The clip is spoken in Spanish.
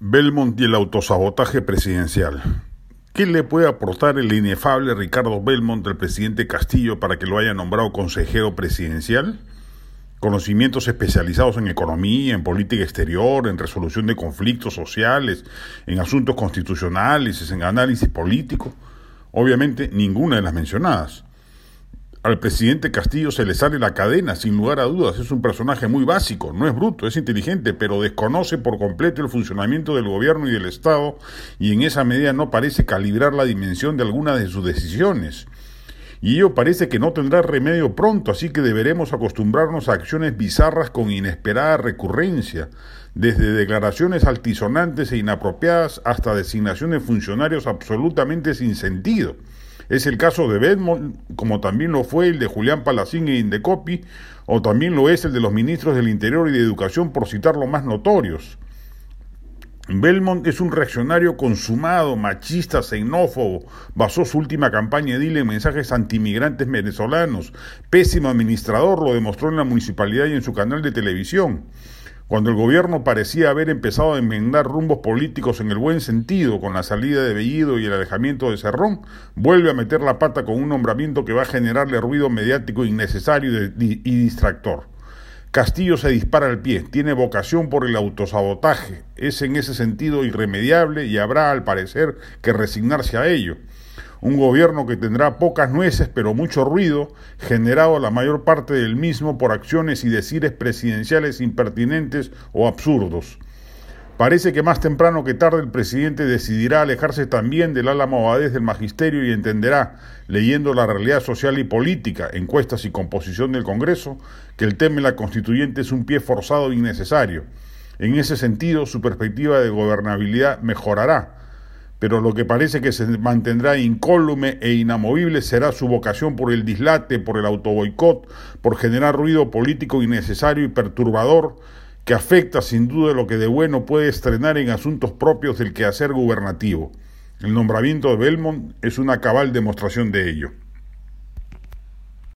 Belmont y el autosabotaje presidencial. ¿Qué le puede aportar el inefable Ricardo Belmont al presidente Castillo para que lo haya nombrado consejero presidencial? Conocimientos especializados en economía, en política exterior, en resolución de conflictos sociales, en asuntos constitucionales, en análisis político. Obviamente ninguna de las mencionadas. Al presidente Castillo se le sale la cadena, sin lugar a dudas. Es un personaje muy básico, no es bruto, es inteligente, pero desconoce por completo el funcionamiento del gobierno y del Estado y en esa medida no parece calibrar la dimensión de algunas de sus decisiones. Y ello parece que no tendrá remedio pronto, así que deberemos acostumbrarnos a acciones bizarras con inesperada recurrencia, desde declaraciones altisonantes e inapropiadas hasta designaciones de funcionarios absolutamente sin sentido. Es el caso de Belmont, como también lo fue el de Julián Palacín e Indecopi, o también lo es el de los ministros del Interior y de Educación, por citar los más notorios. Belmont es un reaccionario consumado, machista, xenófobo. Basó su última campaña edil en mensajes antimigrantes venezolanos. Pésimo administrador, lo demostró en la municipalidad y en su canal de televisión. Cuando el gobierno parecía haber empezado a enmendar rumbos políticos en el buen sentido con la salida de Bellido y el alejamiento de Cerrón, vuelve a meter la pata con un nombramiento que va a generarle ruido mediático innecesario y distractor. Castillo se dispara al pie, tiene vocación por el autosabotaje, es en ese sentido irremediable y habrá, al parecer, que resignarse a ello un gobierno que tendrá pocas nueces pero mucho ruido, generado la mayor parte del mismo por acciones y decires presidenciales impertinentes o absurdos. Parece que más temprano que tarde el presidente decidirá alejarse también del ala movadez del magisterio y entenderá, leyendo la realidad social y política, encuestas y composición del Congreso, que el tema de la constituyente es un pie forzado e innecesario. En ese sentido, su perspectiva de gobernabilidad mejorará, pero lo que parece que se mantendrá incólume e inamovible será su vocación por el dislate, por el autoboicot, por generar ruido político innecesario y perturbador que afecta sin duda lo que de bueno puede estrenar en asuntos propios del quehacer gubernativo. El nombramiento de Belmont es una cabal demostración de ello.